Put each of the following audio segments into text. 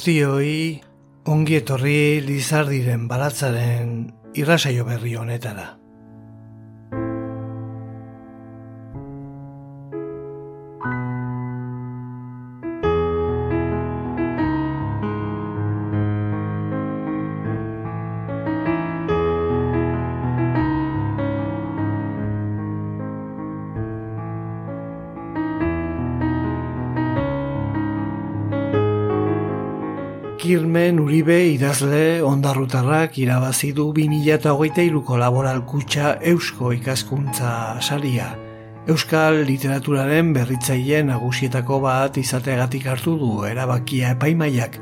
Guztioi ongi etorri Lizardiren baratzaren irrasaio berri honetara. Uribe idazle ondarrutarrak irabazi du 2023ko laboral kutxa Eusko ikaskuntza saria. Euskal literaturaren berritzaile nagusietako bat izateagatik hartu du erabakia epaimaiak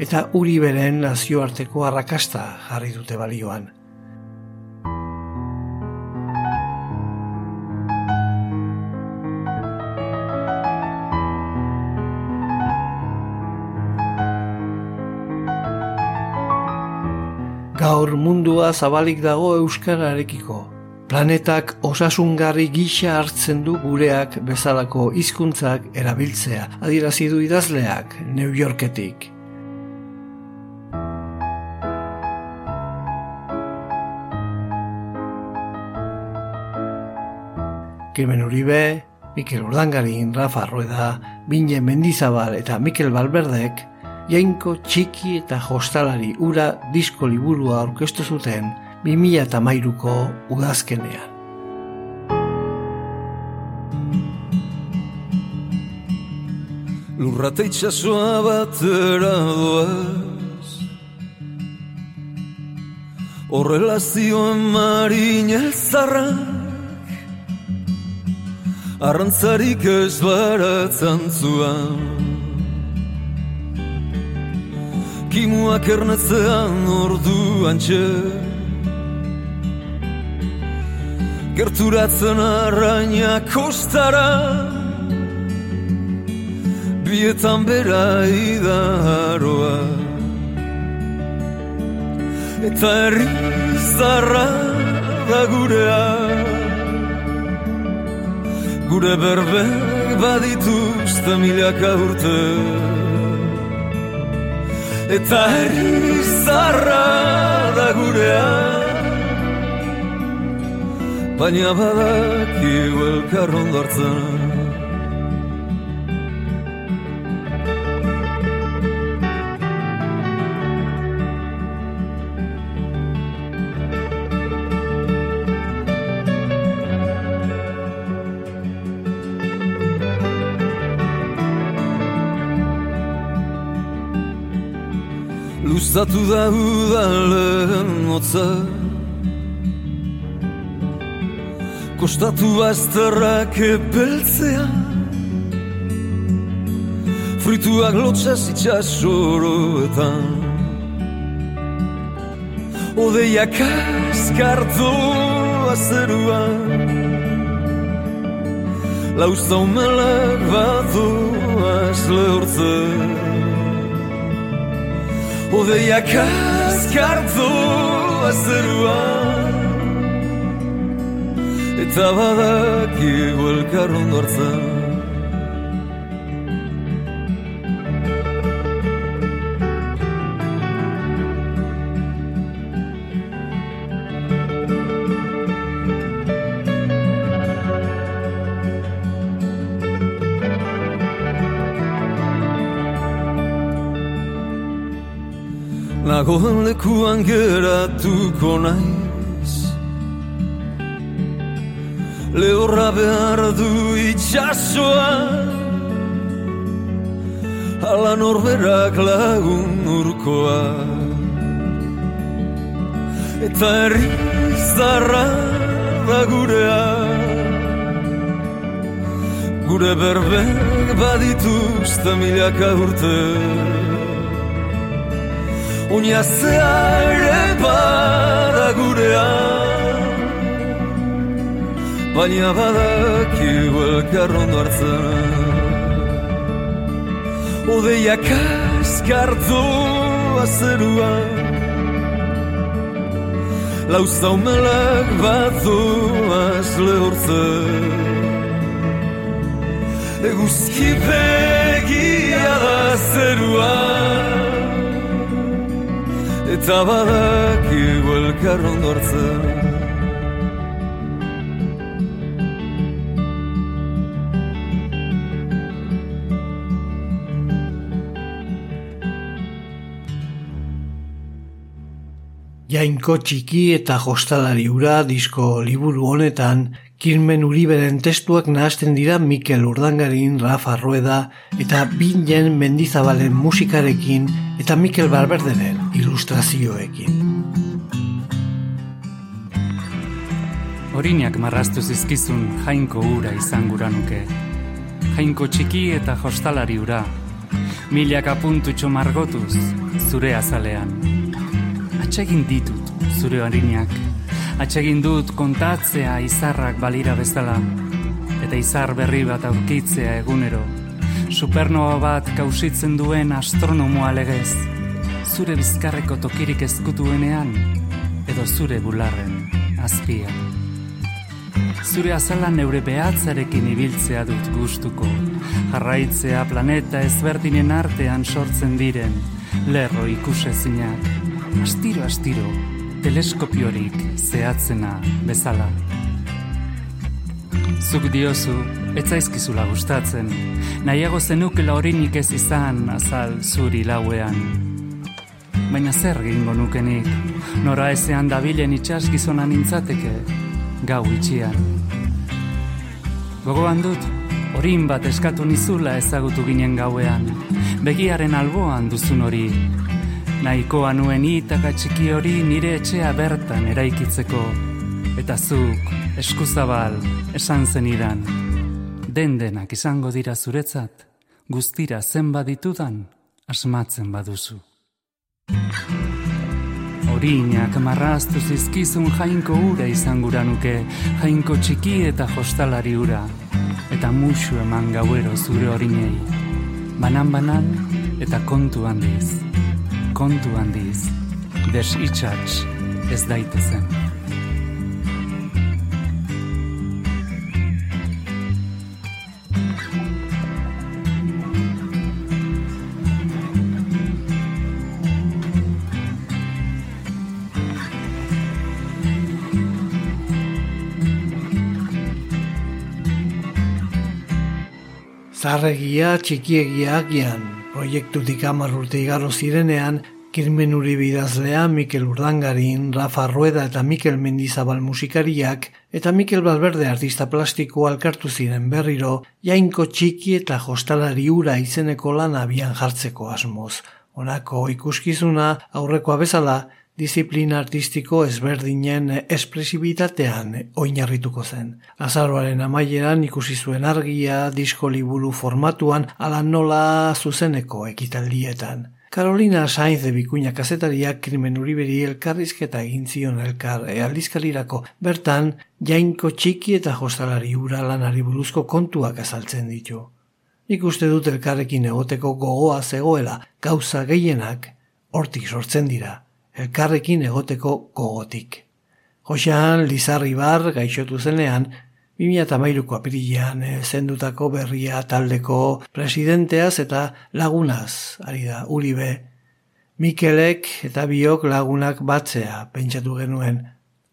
eta Uriberen nazioarteko arrakasta jarri dute balioan. Gaur mundua zabalik dago euskararekiko. Planetak osasungarri gisa hartzen du gureak bezalako hizkuntzak erabiltzea, adierazi du idazleak New Yorketik. Kirmen Uribe, Mikel Urdangarin, Rafa Rueda, Bine Mendizabal eta Mikel Balberdek jainko txiki eta jostalari ura disko liburua aurkeztu zuten 2008ko udazkenean. Lurrate itxasua batera doaz Horrela zioen marin elzarrak Arrantzarik ez baratzen Kimuak ernetzean ordu antxe. Gerturatzen arraina kostara. Bietan bera idaroa. Eta herri zarra da gurea. Gure berbek badituzte milaka urte Eta herri zarra da gurea. Baina badakigu elkarron dortzen Luzatu da udalen notza Kostatu bazterrak ebeltzea Frituak lotxas itxasoroetan Odeiak askartu azeruan Lauza umelak batu lehortzen Odeiak askartu azeruan Eta badak iguelkar ondortzen Nagoen lekuan geratuko naiz Lehorra behar du itxasoa Ala norberak lagun urkoa Eta herri zarra da gurea Gure berbek badituzte milaka urte Oinazea ere bada gurea. Baina badaki elkar ondo hartzen Odeiak askartu azerua Lauza umelak batzu azle Eguzki begia da zerua Eta badak iguelkar ondortzen Jainko txiki eta jostalari ura disko liburu honetan Kirmen Uriberen testuak nahasten dira Mikel Urdangarin, Rafa Rueda eta Bingen Mendizabalen musikarekin eta Mikel Barberderen ilustrazioekin. Horinak marraztu zizkizun jainko ura izan gura nuke. Jainko txiki eta jostalari ura. Milak apuntutxo margotuz zure azalean. Atsegin ditut zure horinak Atsegin dut kontatzea izarrak balira bezala eta izar berri bat aurkitzea egunero. Supernova bat kausitzen duen astronomoa legez. Zure bizkarreko tokirik ezkutuenean edo zure bularren azpia. Zure azala neure behatzarekin ibiltzea dut gustuko. Jarraitzea planeta ezberdinen artean sortzen diren lerro ikusezinak. Astiro, astiro, teleskopiorik zehatzena bezala. Zuk diozu, etzaizkizula gustatzen, nahiago zenukela horinik ez izan azal zuri lauean. Baina zer gingo nukenik, nora ezean dabilen itxas gizona nintzateke, gau itxian. Gogoan dut, horin bat eskatu nizula ezagutu ginen gauean, begiaren alboan duzun hori, nahikoa nuen itaka txiki hori nire etxea bertan eraikitzeko, eta zuk, eskuzabal, esan zenidan, den denak izango dira zuretzat, guztira zen baditudan, asmatzen baduzu. Horinak marraztu zizkizun jainko ura izan gura nuke, jainko txiki eta jostalari ura, eta musu eman gauero zure horinei, banan-banan eta kontu handiz. Kontu handiz, des itxatx ez daitezen. Zarregia txikiegia agian proiektutik amar urte igaro zirenean, Kirmen Uribidazlea, Mikel Urdangarin, Rafa Rueda eta Mikel Mendizabal musikariak eta Mikel Balberde artista plastiko alkartu ziren berriro, jainko txiki eta jostalari ura izeneko lan abian jartzeko asmoz. Honako ikuskizuna aurrekoa bezala, disiplina artistiko ezberdinen espresibitatean oinarrituko zen. Azaroaren amaieran ikusi zuen argia, disko liburu formatuan, ala nola zuzeneko ekitaldietan. Carolina Sainz de Bikuña kazetariak krimen uriberi elkarrizketa egin zion elkar ealdizkalirako. Bertan, jainko txiki eta jostalari ura lanari buruzko kontuak azaltzen ditu. Ikuste dut elkarrekin egoteko gogoa zegoela, gauza gehienak, hortik sortzen dira elkarrekin egoteko gogotik. Josean Lizarri bar gaixotu zenean, 2008ko apirilean zendutako berria taldeko presidenteaz eta lagunaz, ari da, uribe. Mikelek eta biok lagunak batzea pentsatu genuen.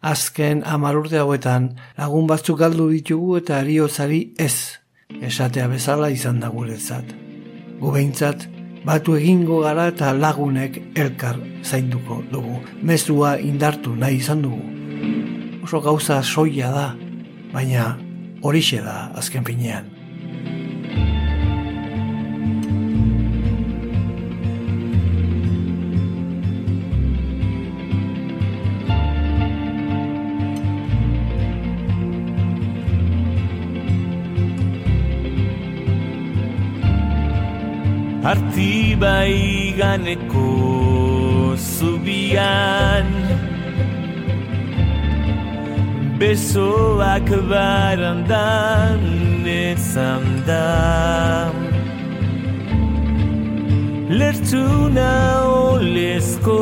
Azken amar urte hauetan lagun batzuk galdu ditugu eta ariotzari ez, esatea bezala izan da guretzat. Gubeintzat, batu egingo gara eta lagunek elkar zainduko dugu. Mezua indartu nahi izan dugu. Oso gauza soia da, baina horixe da azken finean. Artibai ganeko zubian. Besoak barandan ezan da. Lertuna olezko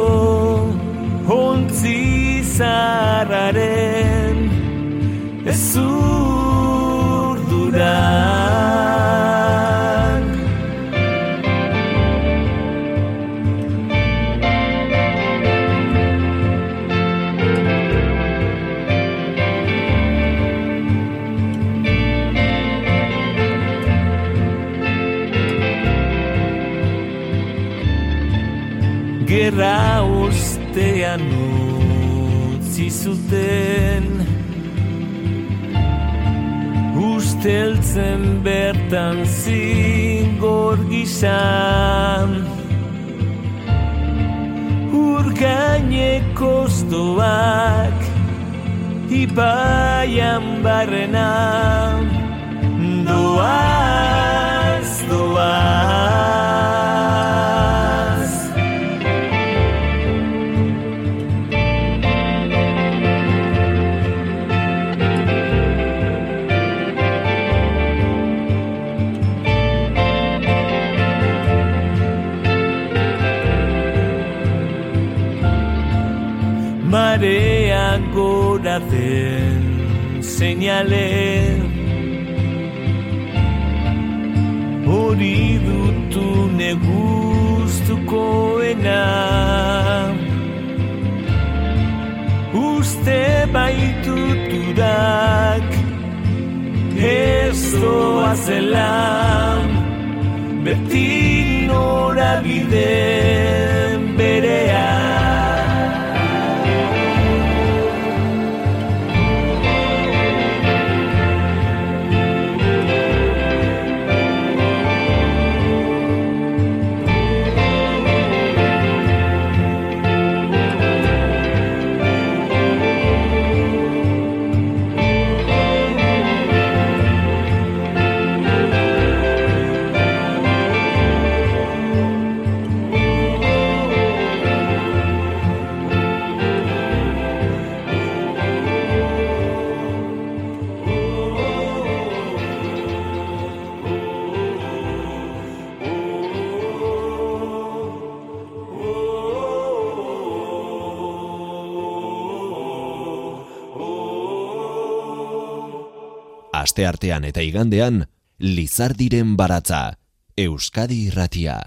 Hontzi zarraren Ez gerra ustean utzi zuten. Usteltzen bertan zingor gizan. Urgaineko zdoak Ipaian barrena. Doaz, seinale hori dutu neguztukoena uste baitutudak ez doa zelan beti norabideen berean aste artean eta igandean, Lizardiren baratza, Euskadi irratia.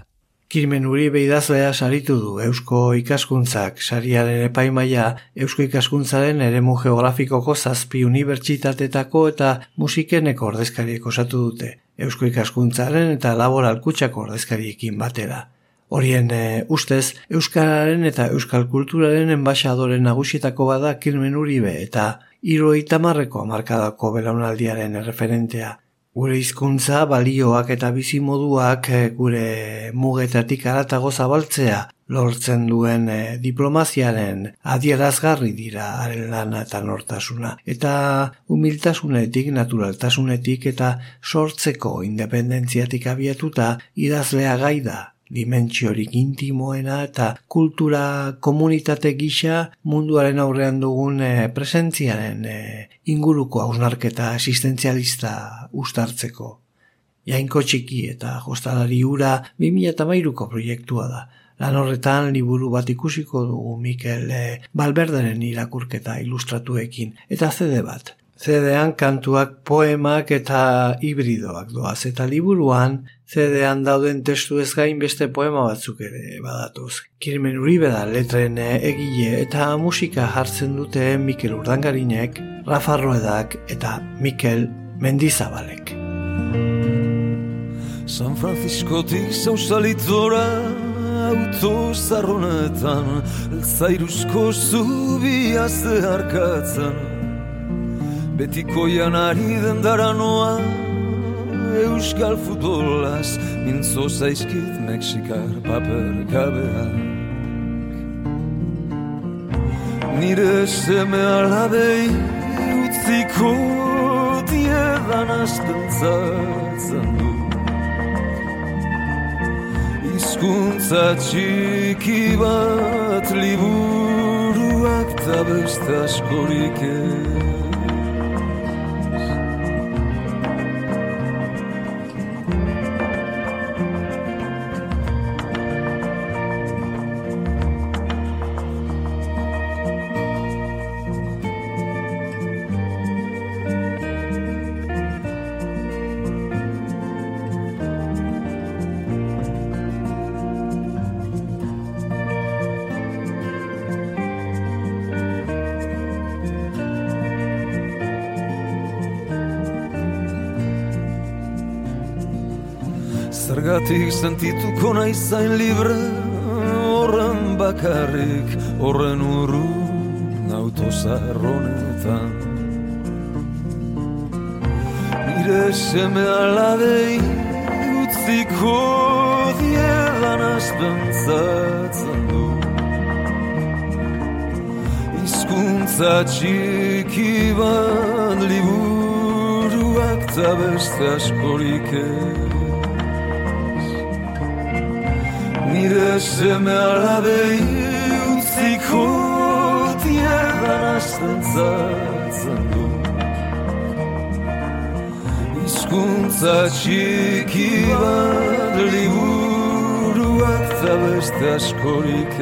Kirmen uri beidazlea saritu du Eusko ikaskuntzak, sariaren epaimaia Eusko ikaskuntzaren eremu geografikoko zazpi unibertsitatetako eta musikeneko ordezkariek osatu dute, Eusko ikaskuntzaren eta laboral kutsako ordezkariekin batera. Horien e, ustez, Euskararen eta Euskal Kulturaren enbaixadoren nagusietako bada Kirmen Uribe eta Iro itamarreko amarkadako belaunaldiaren referentea. Gure hizkuntza balioak eta bizimoduak eh, gure mugetatik aratago zabaltzea lortzen duen eh, diplomaziaren adierazgarri dira haren lana eta nortasuna. Eta humiltasunetik, naturaltasunetik eta sortzeko independentziatik abiatuta idazlea gaida dimentsiorik intimoena eta kultura komunitate gisa munduaren aurrean dugun e, presentziaren e, inguruko hausnarketa existenzialista ustartzeko. Jainko txiki eta jostalari ura 2008ko proiektua da. Lan horretan liburu bat ikusiko dugu Mikel e, Balberderen irakurketa ilustratuekin eta zede bat. Zedean kantuak poemak eta hibridoak doaz eta liburuan zedean dauden testu ez gain beste poema batzuk ere badatoz. Kirmen uribe da letren egile eta musika jartzen dute Mikel Urdangarinek, Rafa Ruedak eta Mikel Mendizabalek. San Franciscotik zauzalitzora auto zarronetan Zairuzko zubia zeharkatzen Betiko janari den daranoa Euskal futbolaz Mintzo zaizkit Mexikar paper kabeak. Nire seme alabei Utziko diedan azten du. Hizkuntza txiki bat liburuak eta beste askorik ez sentituko nahi zain libre Horren bakarrik, horren uru Nauto zarronetan. Nire seme alabei Utziko diedan azpentzatzen du. Izkuntza txiki bat liburuak Ta beste askorik nire seme alabei utziko tierran asten zatzen du Izkuntza txiki bat liburuak eta beste askorik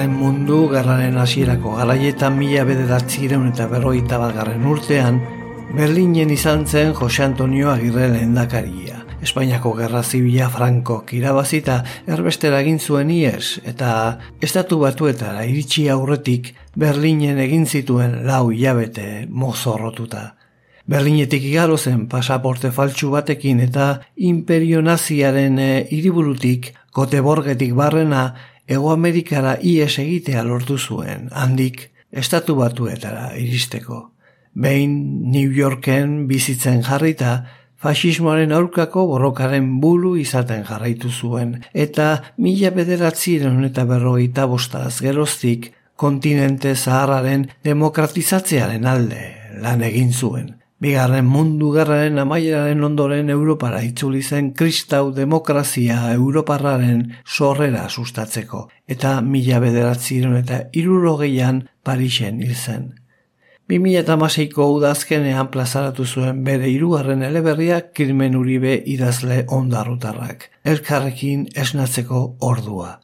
Bigarren mundu garraren hasierako garaietan mila bederatzireun eta berroita garren urtean, Berlinen izan zen Jose Antonio Agirre lehendakaria. Espainiako gerra zibila Franco kirabazita erbestera egin zuen ies eta estatu batuetara iritsi aurretik Berlinen egin zituen lau hilabete mozorrotuta. Berlinetik igaro zen pasaporte faltsu batekin eta imperio naziaren eh, hiriburutik kote borgetik barrena Ego Amerikara ies egitea lortu zuen, handik estatu batuetara iristeko. Behin New Yorken bizitzen jarrita, fasismoaren aurkako borrokaren bulu izaten jarraitu zuen, eta mila bederatziren eta berrogeita bostaz geroztik kontinente zaharraren demokratizatzearen alde lan egin zuen. Bigarren mundu gerraren amaieraren ondoren Europara itzuli zen kristau demokrazia Europarraren sorrera sustatzeko, eta mila bederatziron eta irurogeian Parisen hil zen. 2008ko udazkenean plazaratu zuen bere hirugarren eleberriak kirmen uribe idazle ondarrutarrak, elkarrekin esnatzeko ordua.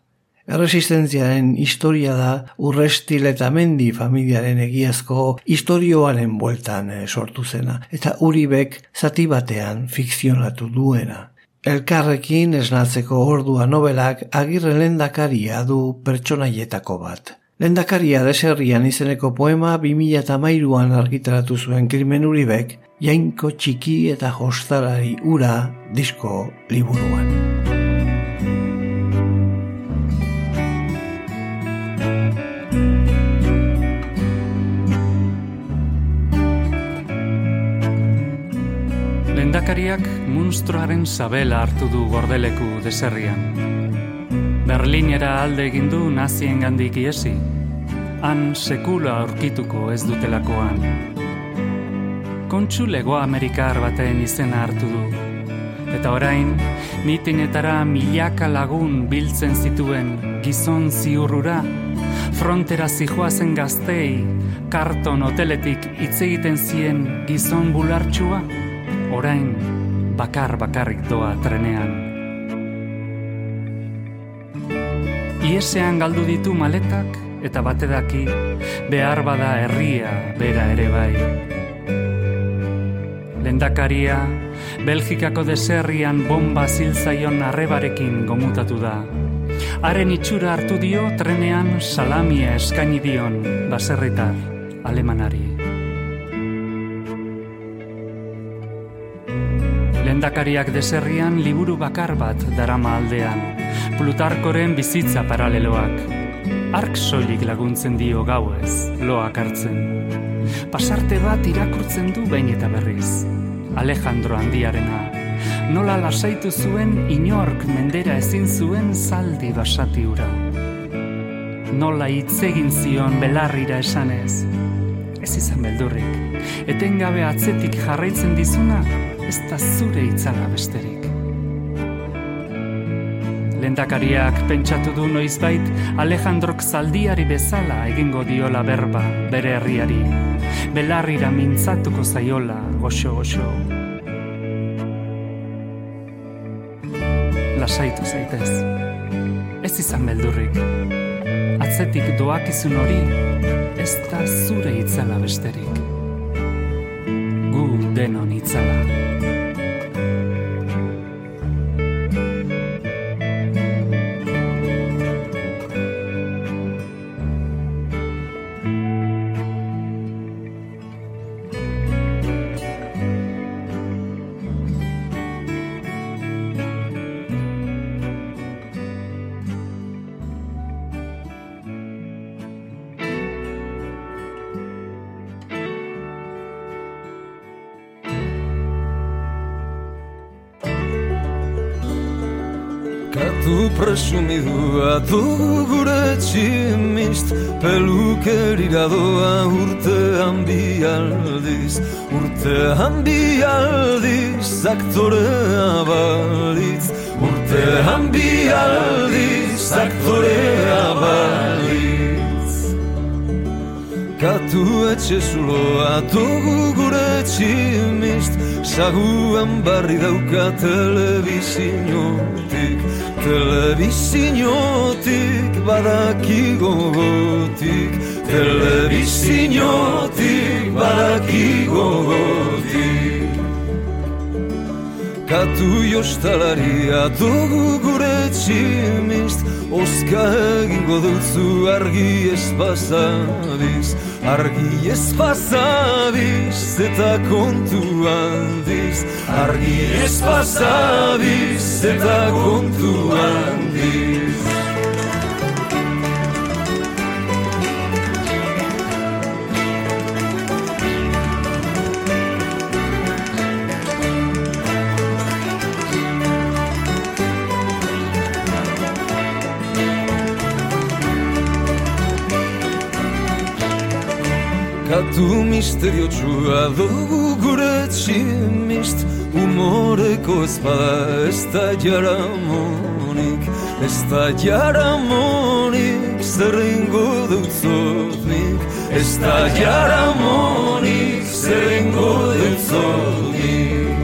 Erresistentziaren historia da urrestil eta mendi familiaren egiazko historioaren bueltan eh, sortu zena, eta uribek zati batean fikzionatu duena. Elkarrekin esnatzeko ordua nobelak agirre lendakaria du pertsonaietako bat. Lendakaria deserrian izeneko poema 2008an argitaratu zuen krimen uribek, jainko txiki eta jostarari ura disko liburuan. Munstruaren sabela hartu du gordeleku deserrian. Berlinera alde egin du nazien gandik iesi, han sekula aurkituko ez dutelakoan. Kontsu lego Amerikar baten izena hartu du, eta orain, mitinetara milaka lagun biltzen zituen gizon ziurrura, frontera zijoazen gaztei, karton hoteletik hitz egiten zien gizon bulartxua, orain bakar bakarrik doa trenean. Iesean galdu ditu maletak eta batedaki behar bada herria bera ere bai. Lendakaria, Belgikako deserrian bomba ziltzaion arrebarekin gomutatu da. Haren itxura hartu dio trenean salamia eskaini dion baserritar alemanari. Lendakariak deserrian liburu bakar bat darama aldean, Plutarkoren bizitza paraleloak. ark soilik laguntzen dio gauez, loak hartzen. Pasarte bat irakurtzen du behin eta berriz. Alejandro handiarena, nola lasaitu zuen inork mendera ezin zuen zaldi basati ura. Nola hitz egin zion belarrira esanez, ez izan beldurrik, etengabe atzetik jarraitzen dizuna, ez da zure itzala besterik. Lendakariak pentsatu du noizbait Alejandrok zaldiari bezala egingo diola berba bere herriari. Belarrira mintzatuko zaiola goxo-goxo. Lasaitu zaitez. Ez izan beldurrik. Atzetik doakizun hori, ez da zure itzala besterik. Gu denon itzala. Pelukerira doa urtean bialdiz Urtean bialdiz aktorea balitz Urtean bialdiz aktorea balitz Katu etxe zuloa dugu gure tximist. Saguan barri dauka telebizinotik Telebizinotik badaki gogotik Telebizinotik badaki gogotik Katu jostalaria dugu gure tximist Oska egingo dutzu argi espazabiz Argi espazabiz eta kontu handiz. Argi espazabiz eta kontu handiz Katu misterio txua dugu gure tximist Humoreko ezpada ez da jaramonik Ez da jaramonik zerrengo dutzotnik Ez da jaramonik zerrengo dutzotnik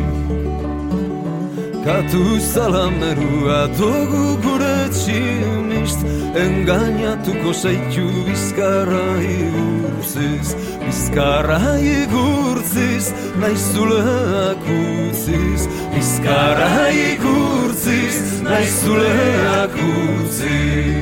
Katu salamerua dugu gure tximist Engainatuko zaitu bizkarra igurziz Bizkarra igurtziz, naizuleak utziz Bizkarra igurtziz, naizuleak utziz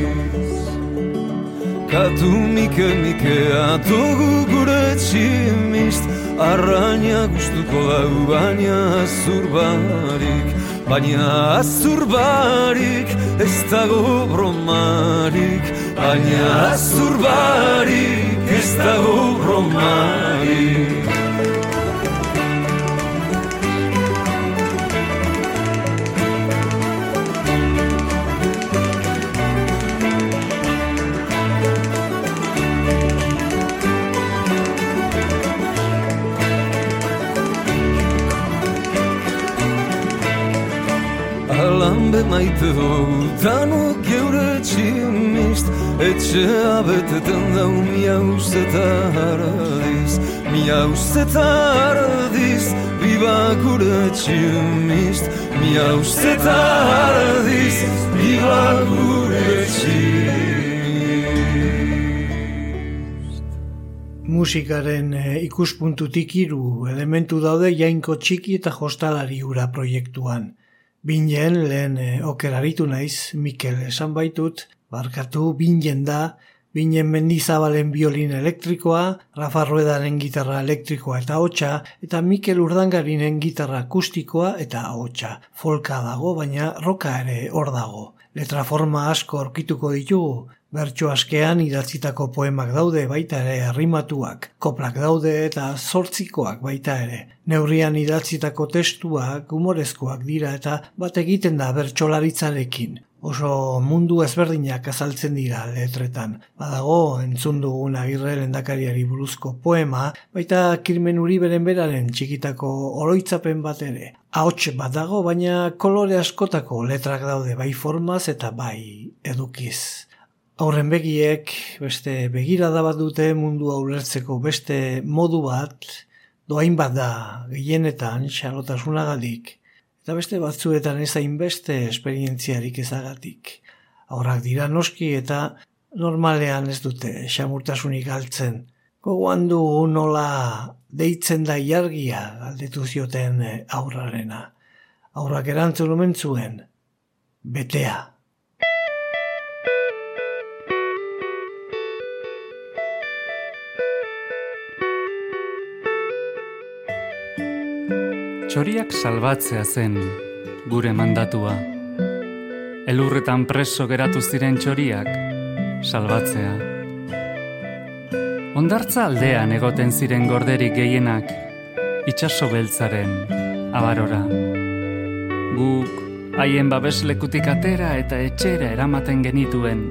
Katu mike mike atogu gure tximist. Arraina gustuko dau baina azur barik. Baina azur barik ez dago bromarik Baina azur barik ez dago bromarik Alambe maite dugu danok geure tximist Etxea beteten dau miauz eta haradiz Miauz eta haradiz Biba gure tximist Miauz eta haradiz Biba gure tximist Musikaren eh, ikuspuntutik hiru elementu daude jainko txiki eta jostalari ura proiektuan. Binen lehen e, okeraritu naiz, Mikel esan baitut, barkatu binen da, binen mendizabalen biolin elektrikoa, Rafa Ruedaren gitarra elektrikoa eta hotxa, eta Mikel Urdangarinen gitarra akustikoa eta hotxa. Folka dago, baina roka ere hor dago. Letra forma asko aurkituko ditugu, Bertxo askean idatzitako poemak daude baita ere arrimatuak, koplak daude eta zortzikoak baita ere. Neurrian idatzitako testuak humorezkoak dira eta bat egiten da bertsolaritzarekin oso mundu ezberdinak azaltzen dira letretan. Badago entzun dugun agirre lendakariari buruzko poema, baita kirmen uri beren beraren txikitako oroitzapen bat ere. Ahots bat dago, baina kolore askotako letrak daude bai formaz eta bai edukiz. Aurren begiek, beste begirada bat dute mundu ulertzeko beste modu bat, doain bat da, gehienetan, xalotasunagadik, eta beste batzuetan ez beste esperientziarik ezagatik. Horrak dira noski eta normalean ez dute xamurtasunik galtzen. Gogoan du nola deitzen da jargia galdetu zioten aurrarena. Aurrak erantzun omen zuen, betea. Txoriak salbatzea zen gure mandatua. Elurretan preso geratu ziren txoriak salbatzea. Ondartza aldean egoten ziren gorderik gehienak itxaso beltzaren abarora. Guk haien babeslekutik atera eta etxera eramaten genituen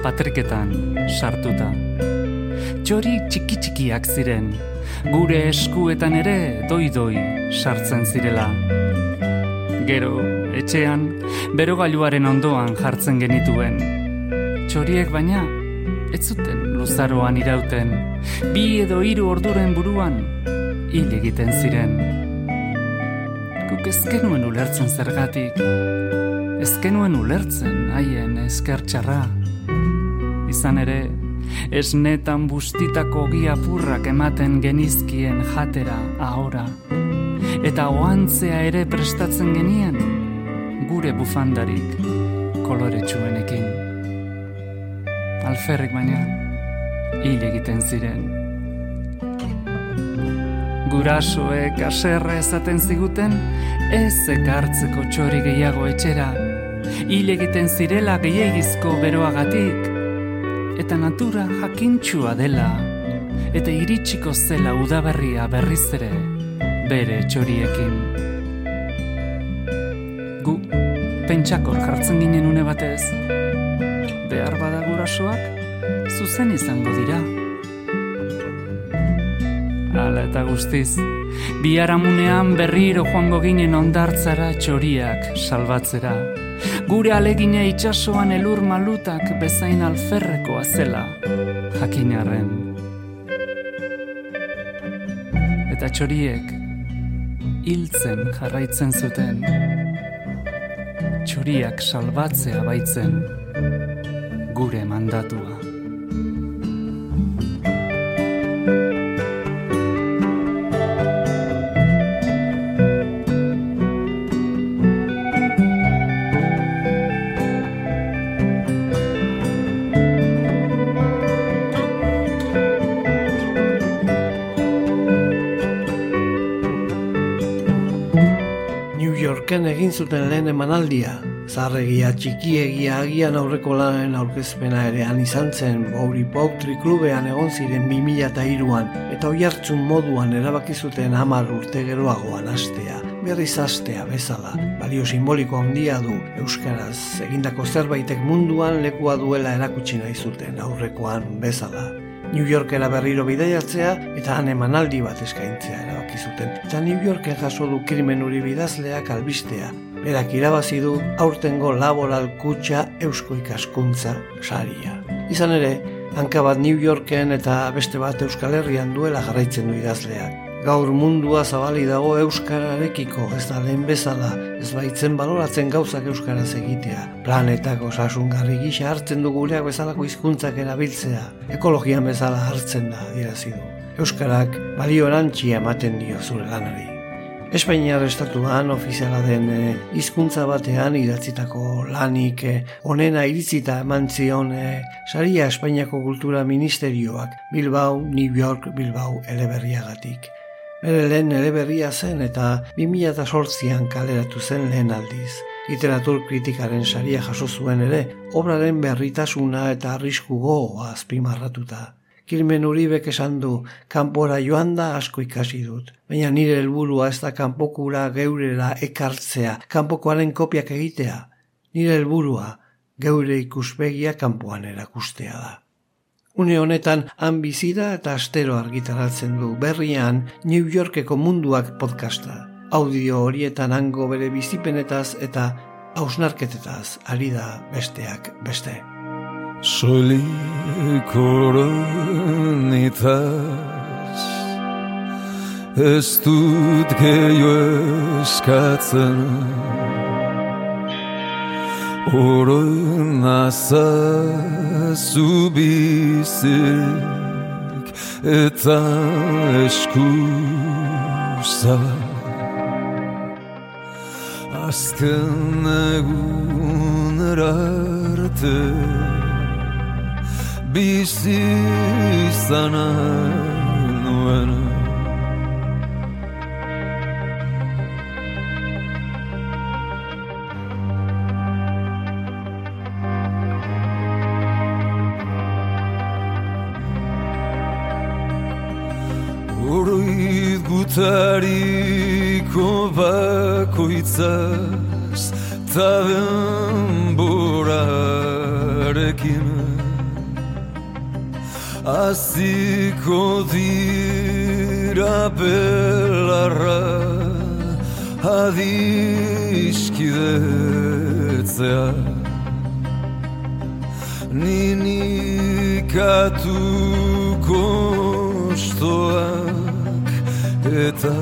patriketan sartuta. Txori txiki txikiak ziren, gure eskuetan ere doi-doi sartzen zirela. Gero, etxean, berogailuaren ondoan jartzen genituen. Txoriek baina, ez zuten luzaroan irauten, bi edo hiru orduren buruan, hil egiten ziren. Guk ezkenuen ulertzen zergatik, ezkenuen ulertzen haien eskertxarra. Izan ere, esnetan bustitako giapurrak ematen genizkien jatera ahora. Eta oantzea ere prestatzen genien, gure bufandarik koloretsuenekin. Alferrik baina, hil egiten ziren. Gurasoek aserre ezaten ziguten, ez ekartzeko txori gehiago etxera, hil egiten zirela gehiagizko beroagatik, eta natura jakintsua dela, eta iritsiko zela udaberria berriz ere bere txoriekin. Gu, pentsakor jartzen ginen une batez, behar bada gurasoak, zuzen izango dira. Hala eta guztiz, biharamunean berriro joango ginen ondartzara txoriak salbatzera gure alegine itsasoan elur malutak bezain alferrekoa zela jakinarren. Eta txoriek hiltzen jarraitzen zuten, txoriak salbatzea baitzen gure mandatua. Zuten lehen emanaldia. Zarregia txikiegia agian aurreko lanen aurkezpena ere han izan zen Bouri Poutri klubean egon ziren 2002an eta oi hartzun moduan erabaki zuten hamar urte geroagoan astea. Berriz astea bezala, balio simboliko handia du Euskaraz egindako zerbaitek munduan lekua duela erakutsi nahi zuten aurrekoan bezala. New Yorkera berriro bidaiatzea eta han emanaldi bat eskaintzea erabaki zuten. Eta New Yorken jaso du krimen uri bidazleak albistea. Berak irabazi du aurtengo laboral kutsa eusko ikaskuntza saria. Izan ere, hanka bat New Yorken eta beste bat Euskal Herrian duela jarraitzen du idazleak. Gaur mundua zabali dago euskararekiko, ez da lehen bezala, ez baitzen baloratzen gauzak euskaraz egitea. Planetako sasungarri gisa hartzen du gureak bezalako hizkuntzak erabiltzea. Ekologian bezala hartzen da, dirazi du. Euskarak balio erantxia ematen dio zure lanari. Espainiar estatuan ofiziala den eh, hizkuntza batean idatzitako lanik eh, onena iritzita eman zion eh, saria Espainiako Kultura Ministerioak Bilbao, New York, Bilbao eleberriagatik. Bere lehen ere berria zen eta 2008an kaleratu zen lehen aldiz. literatur kritikaren saria jaso zuen ere, obraren berritasuna eta arrisku gogoa azpimarratuta. Kilmen uribek esan du, kanpora joan da asko ikasi dut. Baina nire helburua ez da kanpokura geurera ekartzea, kanpokoaren kopiak egitea. Nire helburua geure ikuspegia kanpoan erakustea da. Une honetan han bizira eta astero argitaratzen du berrian New Yorkeko munduak podcasta. Audio horietan hango bere bizipenetaz eta hausnarketetaz ari da besteak beste. Soilik oronitaz Ez dut gehiago eskatzen. Oroen azazu bizik eta eskuza. Azken bizi nuen Gutariko bakoitzaz Ta denborarekin Aziko dira belarra Adiskidetzea Ninikatuko stoa eta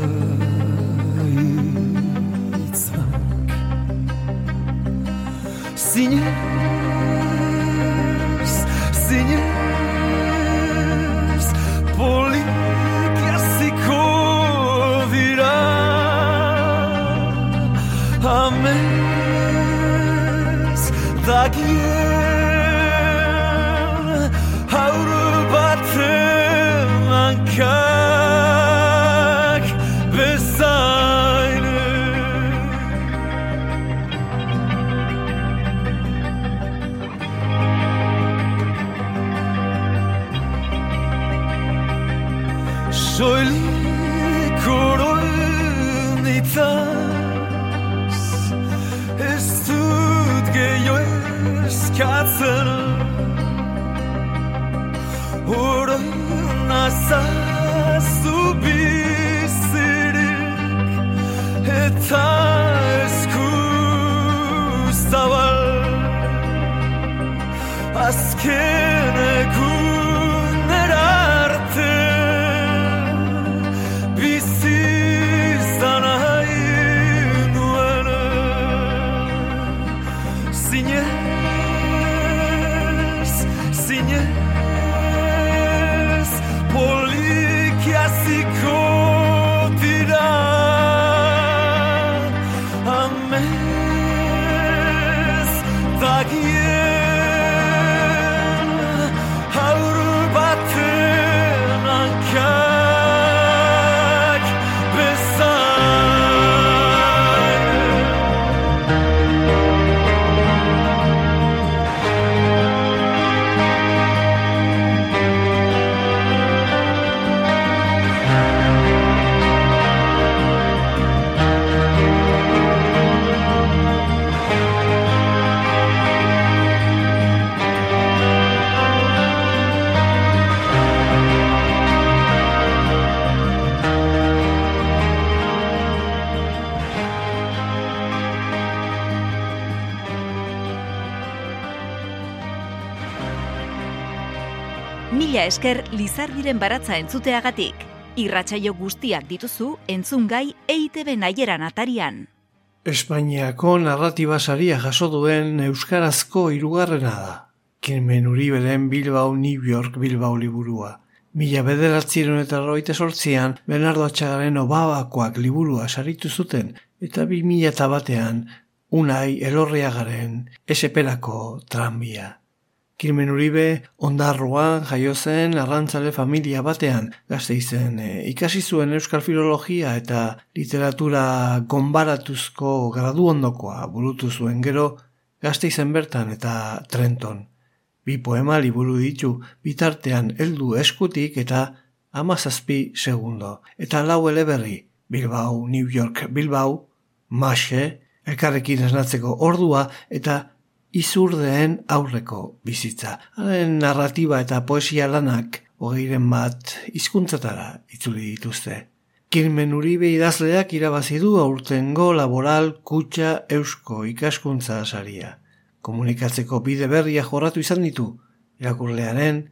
Irish castle Ur nasa subisirik Eta esku zabal Azken esker Lizardiren baratza entzuteagatik. Irratsaio guztiak dituzu entzungai EITB naieran atarian. Espainiako narratiba saria jaso duen euskarazko hirugarrena da. Kilmen Uriberen Bilbao New York Bilbao liburua. Mila bederatziron eta roite sortzian, Bernardo Atxagaren obabakoak liburua saritu zuten, eta bi mila tabatean, unai elorriagaren eseperako tranbia. Kirmen Uribe ondarroan jaio zen arrantzale familia batean gazte izen e, ikasi zuen euskal filologia eta literatura gonbaratuzko gradu ondokoa burutu zuen gero gazte izen bertan eta Trenton. Bi poema liburu ditu bitartean heldu eskutik eta amazazpi segundo. Eta lau eleberri, Bilbao, New York, Bilbao, Maxe, elkarrekin esnatzeko ordua eta izurdeen aurreko bizitza. Haren narratiba eta poesia lanak hogeiren bat hizkuntzatara itzuli dituzte. Kirmen Uribe idazleak irabazi du aurtengo laboral kutsa eusko ikaskuntza saria. Komunikatzeko bide berria jorratu izan ditu, irakurlearen,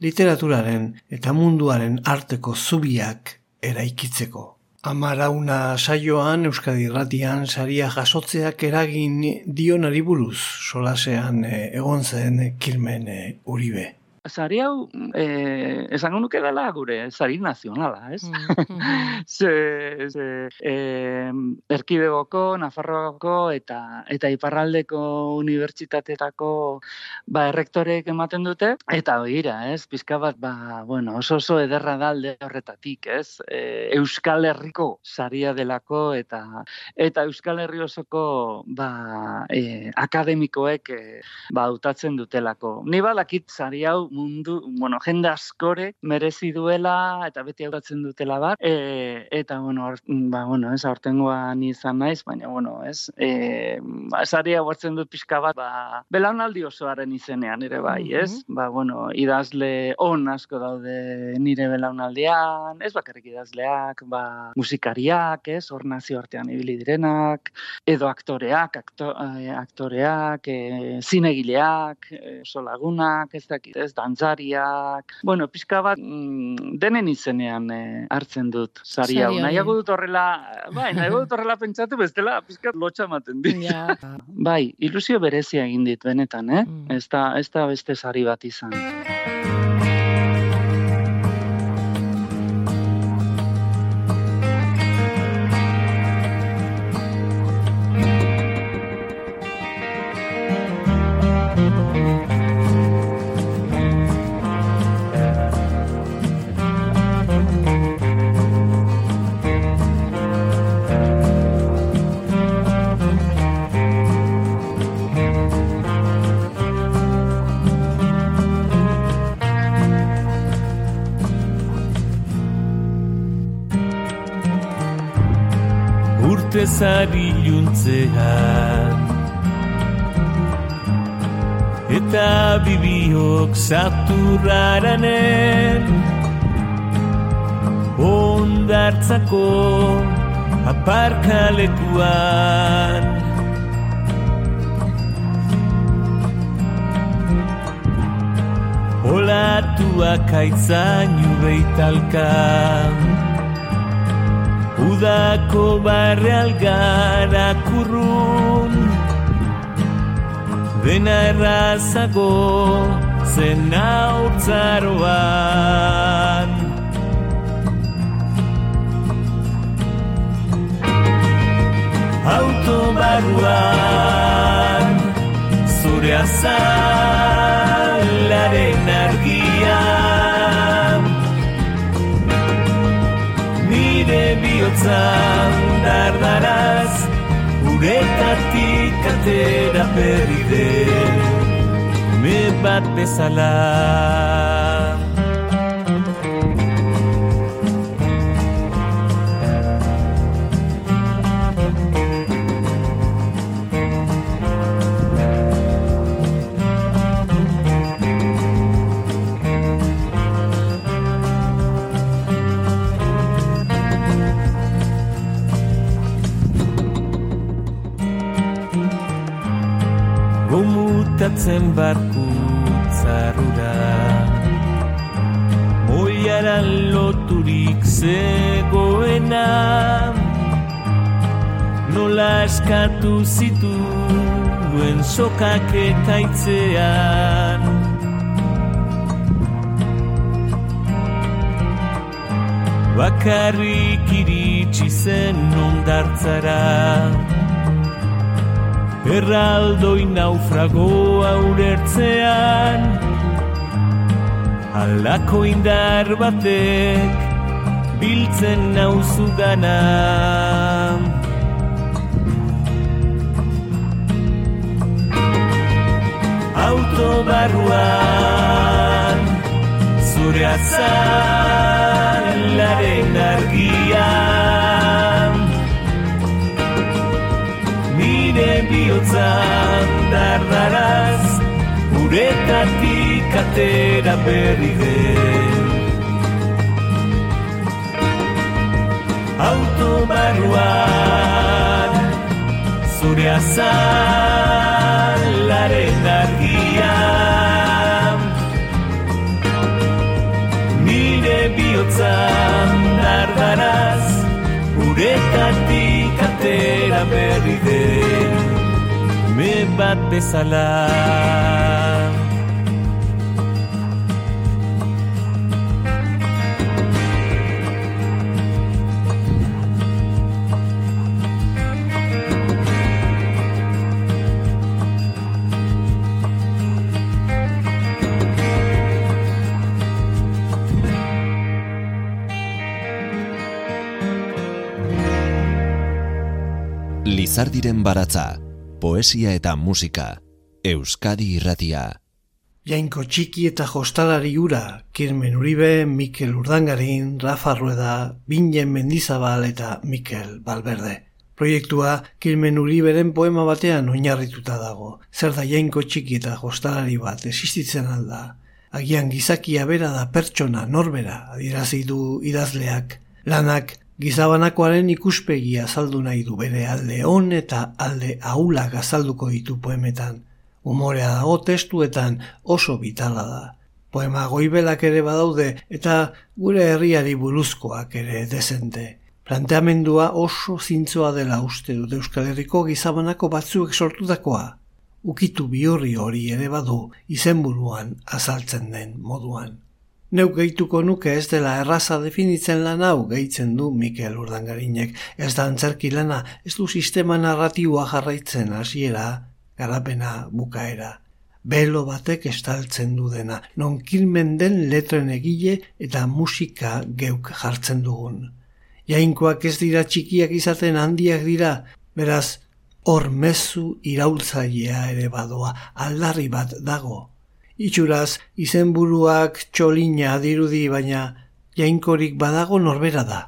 literaturaren eta munduaren arteko zubiak eraikitzeko. Amarauna saioan Euskadi Ratian saria jasotzeak eragin dionari buruz solasean eh, egon zen Kirmen eh, Uribe sari hau, eh, esango nuke dela gure sari nazionala, ez? Mm ze, ze, eh, Erkidegoko, Nafarroako eta eta Iparraldeko unibertsitateetako ba, errektorek ematen dute, eta oira, ez? Pizka bat, ba, bueno, oso oso ederra dalde horretatik, ez? E, Euskal Herriko saria delako eta eta Euskal Herri osoko ba, e, akademikoek e, ba, dutelako. Ni balakit sari hau mundu, bueno, jende askore merezi duela eta beti auratzen dutela bat. E, eta, bueno, or, ba, bueno, ez aurtengoan izan naiz, baina, bueno, ez, e, ba, esari dut pixka bat, ba, belaunaldi osoaren izenean ere bai, ez? Ba, bueno, idazle on asko daude nire belaunaldian, ez bakarrik idazleak, ba, musikariak, ez, hor nazio artean ibili direnak, edo aktoreak, akto, eh, aktoreak, e, zinegileak, e, solagunak, ez dakit, ez, dantzariak, bueno, pixka bat mm, denen izenean eh, hartzen dut sari hau. Nahiago dut horrela, bai, nahiago dut horrela pentsatu bestela, pixka lotxa maten dit. bai, ilusio berezia egin dit benetan, eh? Mm. Ez, da, ez da beste sari bat izan. Zari juntzean Eta bibiok zaturraranen Ondartzako aparkalekuan Olatuak aitzainu beitalkan Udako barre algara kurrun. Dena errazago zen aurtzaroan Autobarruan zure azalaren argian bihotzan dardaraz Uretatik atera berri den. Me bat bezala zen barku zarrura Moiaran loturik zegoena Nola eskatu zitu duen sokak ekaitzean Bakarrik iritsi zen ondartzara Erraldoi naufragoa ulertzean. Alako indar batek biltzen nauzu gana Autobarruan zure azalaren argian Nire bihotzan dardaraz uretatik atera berri den. Autobarruan zure azalaren argia nire bihotzan dardaraz uretatik atera berri den bat bezala. Lizardiren baratza, poesia eta musika, Euskadi irratia. Jainko txiki eta jostalari ura, Kirmen Uribe, Mikel Urdangarin, Rafa Rueda, Bingen Mendizabal eta Mikel Balberde. Proiektua Kirmen Uriberen poema batean oinarrituta dago. Zer da jainko txiki eta jostalari bat existitzen alda. Agian gizakia bera da pertsona norbera, adirazi du idazleak. Lanak Gizabanakoaren ikuspegia azaldu nahi du bere alde on eta alde ahulak azalduko ditu poemetan. Umorea dago testuetan oso bitala da. Poema goibelak ere badaude eta gure herriari buruzkoak ere dezente. Planteamendua oso zintzoa dela uste dut Euskal Herriko gizabanako batzuek sortutakoa. Ukitu bihurri hori ere badu izenburuan azaltzen den moduan. Neuk gehituko nuke ez dela erraza definitzen lan hau gehitzen du Mikel Urdangarinek. Ez da antzerki lana, ez du sistema narratiboa jarraitzen hasiera, garapena bukaera. Belo batek estaltzen du dena, non kilmen den letren egile eta musika geuk jartzen dugun. Jainkoak ez dira txikiak izaten handiak dira, beraz, hor mezu iraultzailea ere badoa, aldarri bat dago. Itxuraz, izenburuak txolina dirudi baina jainkorik badago norbera da.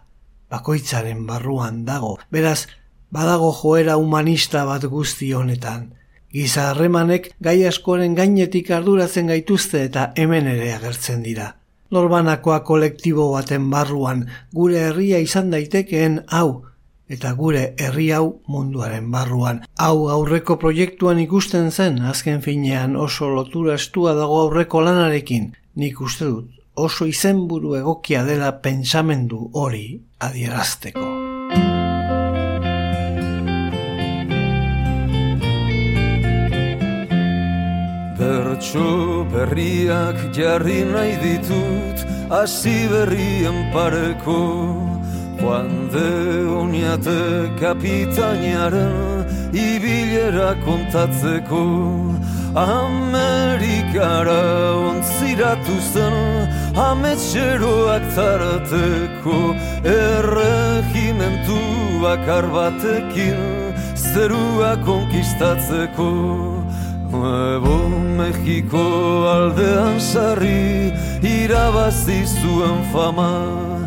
Bakoitzaren barruan dago, beraz, badago joera humanista bat guzti honetan. Giza harremanek gai askoren gainetik arduratzen gaituzte eta hemen ere agertzen dira. Norbanakoa kolektibo baten barruan gure herria izan daitekeen hau, eta gure herri hau munduaren barruan. Hau aurreko proiektuan ikusten zen, azken finean oso lotura estua dago aurreko lanarekin, nik uste dut oso izenburu egokia dela pentsamendu hori adierazteko. Bertso berriak jarri nahi ditut, hasi berrien pareko, Juan de Oñate kapitainaren ibilera kontatzeko. Amerikara ontziratu zen ametxeroak tarateko Erregimentu bakar batekin zerua konkistatzeko Nuevo Mexico aldean sarri irabazi zuen fama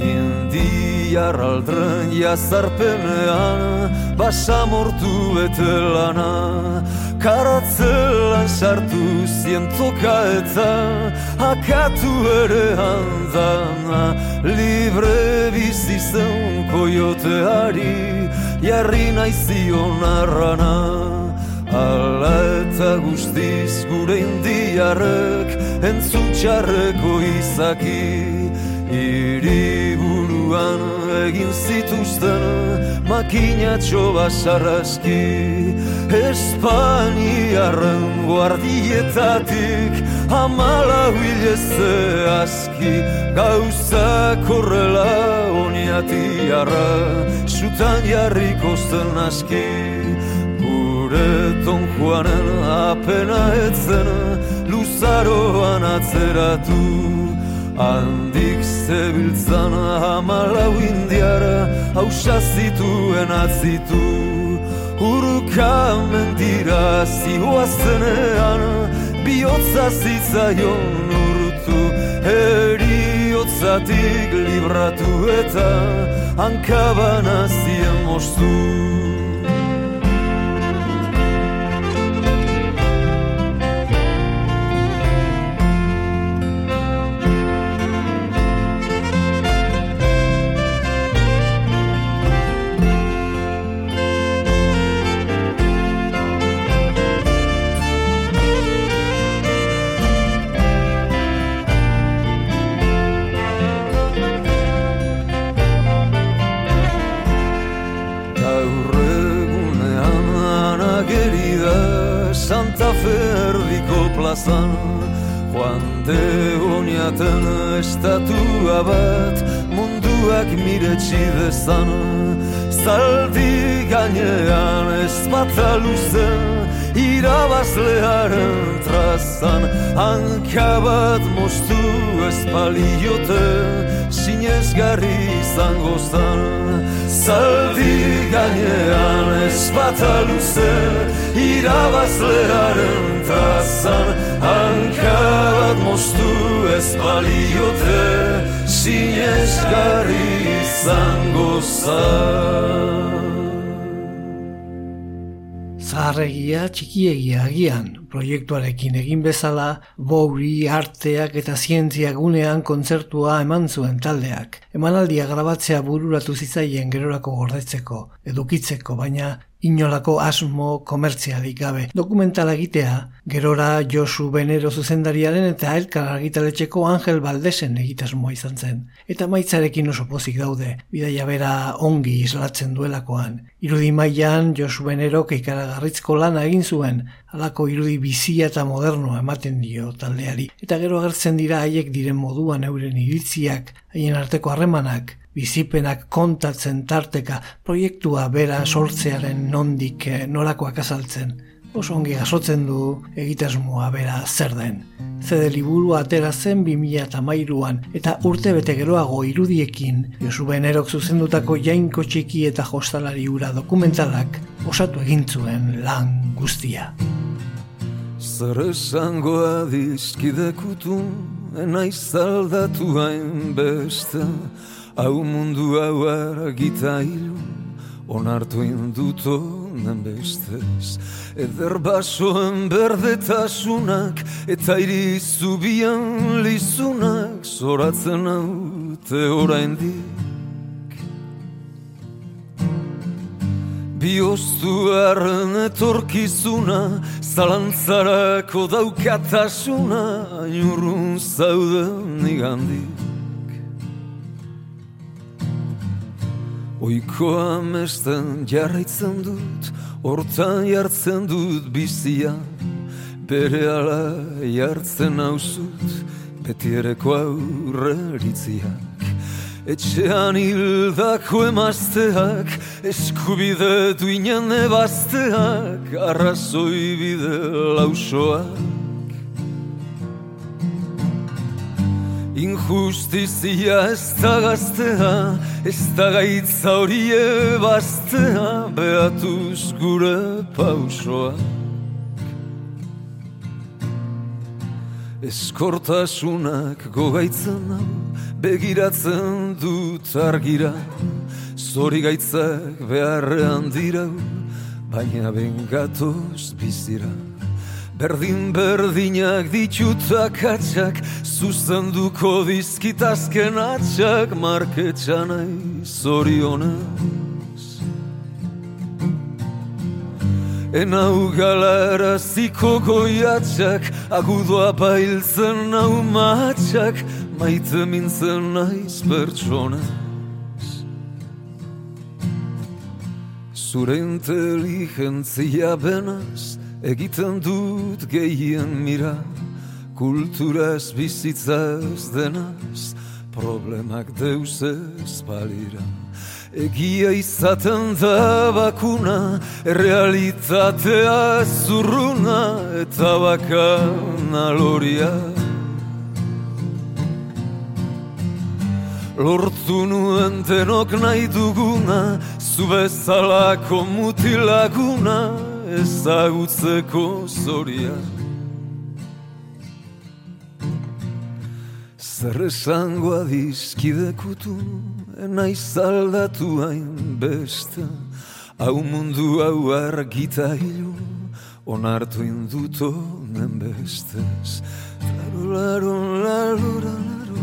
Indiar aldren jazarpenean Basamortu bete lana. Karatzelan sartu zientoka eta Akatu ere handana. Libre bizi zen koioteari Jarri naizion arrana Ala eta guztiz gure indiarrek Entzuntxarreko izaki Iriburuan egin zituzten makinatxo basarraski Espainiarren guardietatik amala bileze aski Gauza korrela oniatiarra sutan jarriko zen aski. Gure ton joanen apena etzen luzaroan atzeratu handik zebiltzan hamalau indiara hausa zituen atzitu. Uruka mentira zioa zenean bihotza zitzaion urtu. Eriotzatik libratu eta hankabana zien mostu plazan Joan de honiaten estatua bat munduak miretsi dezan. Zaldi gainean ez bat aluze irabazlearen trazan. Hankabat mostu ez paliote sinezgarri izango zan. Zaldi gainean ez bat aluze irabazlearen trazan Hankabat mostu ez baliote Sinezgarri izango zan Zaharregia txikiegia agian, proiektuarekin egin bezala, bouri, arteak eta zientzia gunean kontzertua eman zuen taldeak. Emanaldia grabatzea bururatu zitzaien gerorako gordetzeko, edukitzeko, baina inolako asmo komertzialik gabe. Dokumentala egitea, gerora Josu Benero zuzendariaren eta elkar argitaletxeko Angel Baldesen egitasmoa izan zen. Eta maitzarekin oso pozik daude, bidaia bera ongi islatzen duelakoan. Irudi mailan Josu Benero keikaragarritzko lana egin zuen, alako irudi bizia eta modernoa ematen dio taldeari. Eta gero agertzen dira haiek diren moduan euren iritziak, haien arteko harremanak, bizipenak kontatzen tarteka proiektua bera sortzearen nondik eh, norakoak azaltzen. Oso ongi asotzen du egitasmoa bera zer den. Zede liburu atera zen 2008an eta urte bete geroago irudiekin Josu Benerok zuzendutako jainko txiki eta jostalari ura dokumentalak osatu egintzuen lan guztia. Zer esangoa dizkidekutu, enaiz aldatu hain beste, Hau mundu hau argita hilu Onartu indut onen bestez. Eder basoen berdetasunak Eta iri zubian lizunak Zoratzen haute oraindik Bioztuaren etorkizuna Zalantzarako daukatasuna Nurrun zauden igandik Oiko amesten jarraitzen dut, hortan jartzen dut bizia, bere ala jartzen hauzut, beti ereko aurreritziak. Etxean hildako emazteak, eskubide duinen ebazteak, arrazoi bide lausoak. Injustizia ez da gaztea, ez da gaitza horie bastea, behatuz gure pausoa. Eskortasunak gogaitzen hau, begiratzen dut argira, zori gaitzak beharrean dira, baina bengatoz bizira. Berdin berdinak ditutak atxak Zuzenduko dizkitazken atxak Marketxan aiz Enau galara ziko goiatxak Agudoa bailtzen nau matxak Maite mintzen aiz pertsonez Zure inteligentzia benaz egiten dut gehien mira. Kulturaz bizitzaz denaz problemak deus ez balira Egia izaten da bakuna, realitatea zurruna eta bakana loria. Lortu nuen denok nahi duguna, zu bezalako mutilaguna, ezagutzeko zoria. Zer esango adizkidekutu, naiz aldatu hain beste, hau mundu hau argita hilu, onartu induto den bestez. Trarularo, larura, laro,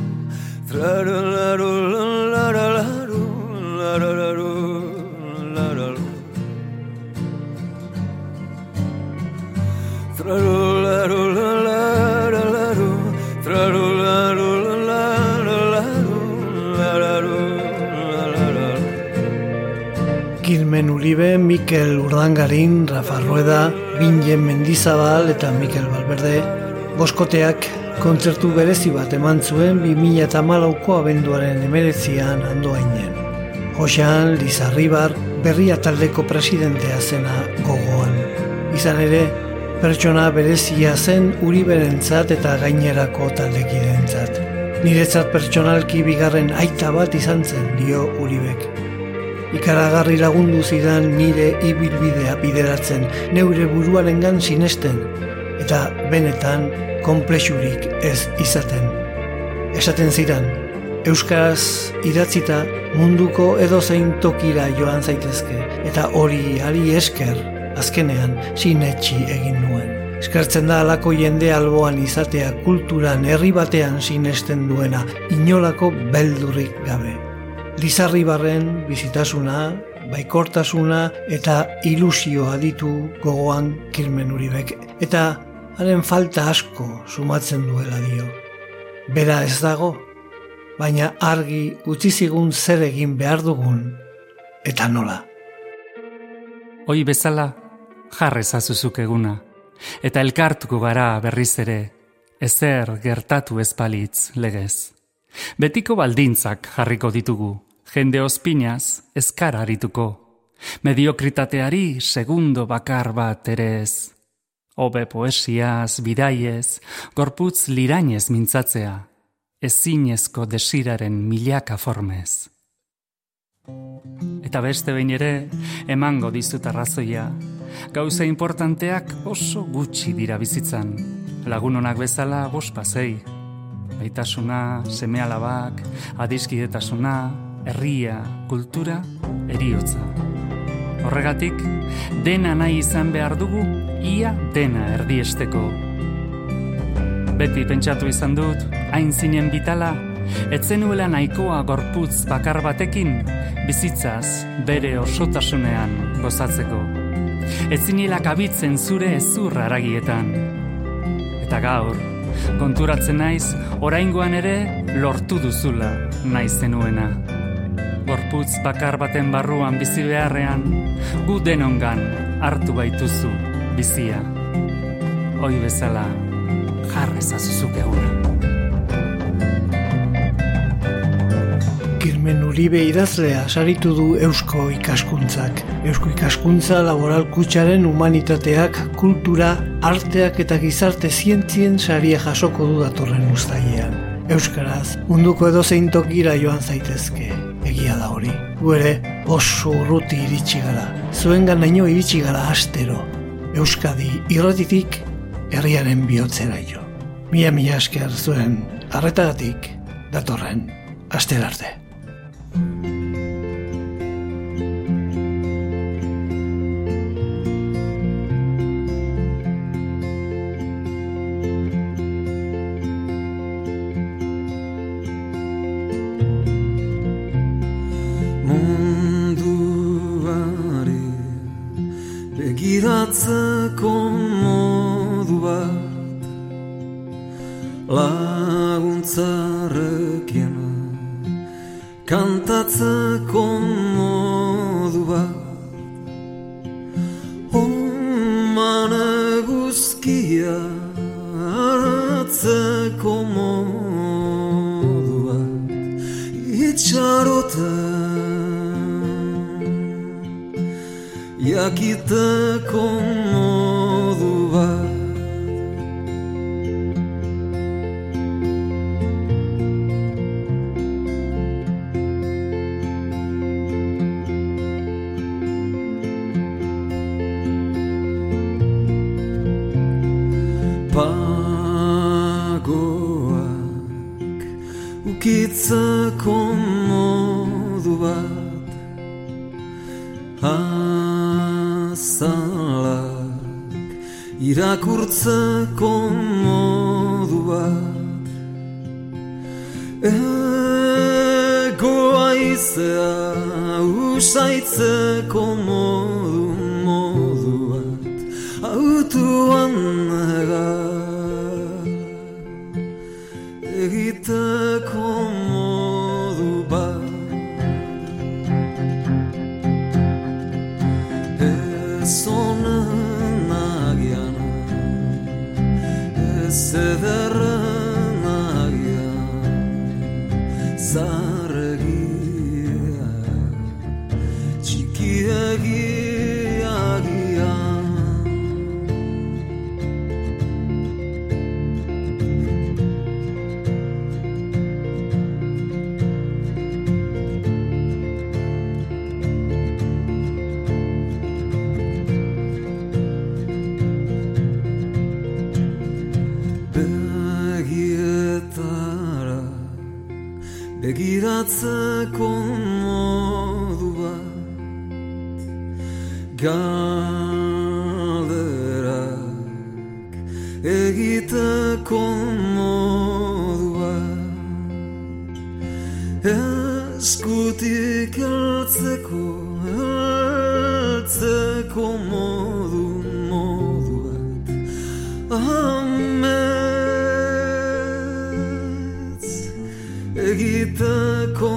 trarularo, larara, laro, larararo, lararo. Trarularo, larara, laro, trarularo, Gilmen Uribe, Mikel Urdangarin, Rafa Rueda, Bingen Mendizabal eta Mikel Valverde, boskoteak kontzertu berezi bat eman zuen 2008ko abenduaren emeretzian andoainen. Josean Lizarribar berria taldeko presidentea zena gogoan. Izan ere, pertsona berezia zen Uriberentzat eta gainerako taldekideentzat. Niretzat pertsonalki bigarren aita bat izan zen dio Uribek. Ikaragarri lagundu zidan nire ibilbidea bideratzen, neure buruarengan sinesten, eta benetan konplexurik ez izaten. Esaten zidan, Euskaraz idatzita munduko edozein tokira joan zaitezke, eta hori ari esker, azkenean sinetxi egin nuen. Eskertzen da alako jende alboan izatea kulturan herri batean sinesten duena, inolako beldurrik gabe. Lizarribarren bizitasuna, baikortasuna eta ilusioa ditu gogoan Kilmen Uribek. Eta haren falta asko sumatzen duela dio. Bera ez dago, baina argi utzi zigun zer egin behar dugun eta nola. Hoi bezala, jarrezazuzuk eguna, eta elkartuko gara berriz ere, ezer gertatu ezpalitz legez. Betiko baldintzak jarriko ditugu, jende ospinaz eskara harituko, mediokritateari segundo bakar bat ere ez. Obe poesiaz, bidaiez, gorputz lirainez mintzatzea, ezinezko desiraren milaka formez. Eta beste behin ere, emango dizut arrazoia. Gauza importanteak oso gutxi dira bizitzan. Lagun onak bezala bost pasei. Baitasuna, seme alabak, adiskidetasuna, herria, kultura, eriotza. Horregatik, dena nahi izan behar dugu, ia dena erdiesteko. Beti pentsatu izan dut, hain zinen bitala, etzenuela nahikoa gorputz bakar batekin, bizitzaz bere osotasunean gozatzeko. Etzinilak abitzen zure ezur haragietan. Eta gaur, konturatzen naiz, oraingoan ere lortu duzula naiz zenuena. Gorputz bakar baten barruan bizi beharrean, gu denongan hartu baituzu bizia. Hoi bezala, jarrezazuzuk eguna. Kirmen Uribe idazlea saritu du Eusko ikaskuntzak. Eusko ikaskuntza laboral kutsaren humanitateak, kultura, arteak eta gizarte zientzien saria jasoko du datorren ustailean. Euskaraz, munduko edozein tokira joan zaitezke, egia da hori. Gu ere, oso urruti iritsi gara. Zuen ganaino iritsi gara astero. Euskadi irratitik herriaren bihotzera jo. Mila mila esker zuen arretagatik datorren asterarte. munduari 此过 Eskutik altzeko, altzeko modu moduak Amets egitako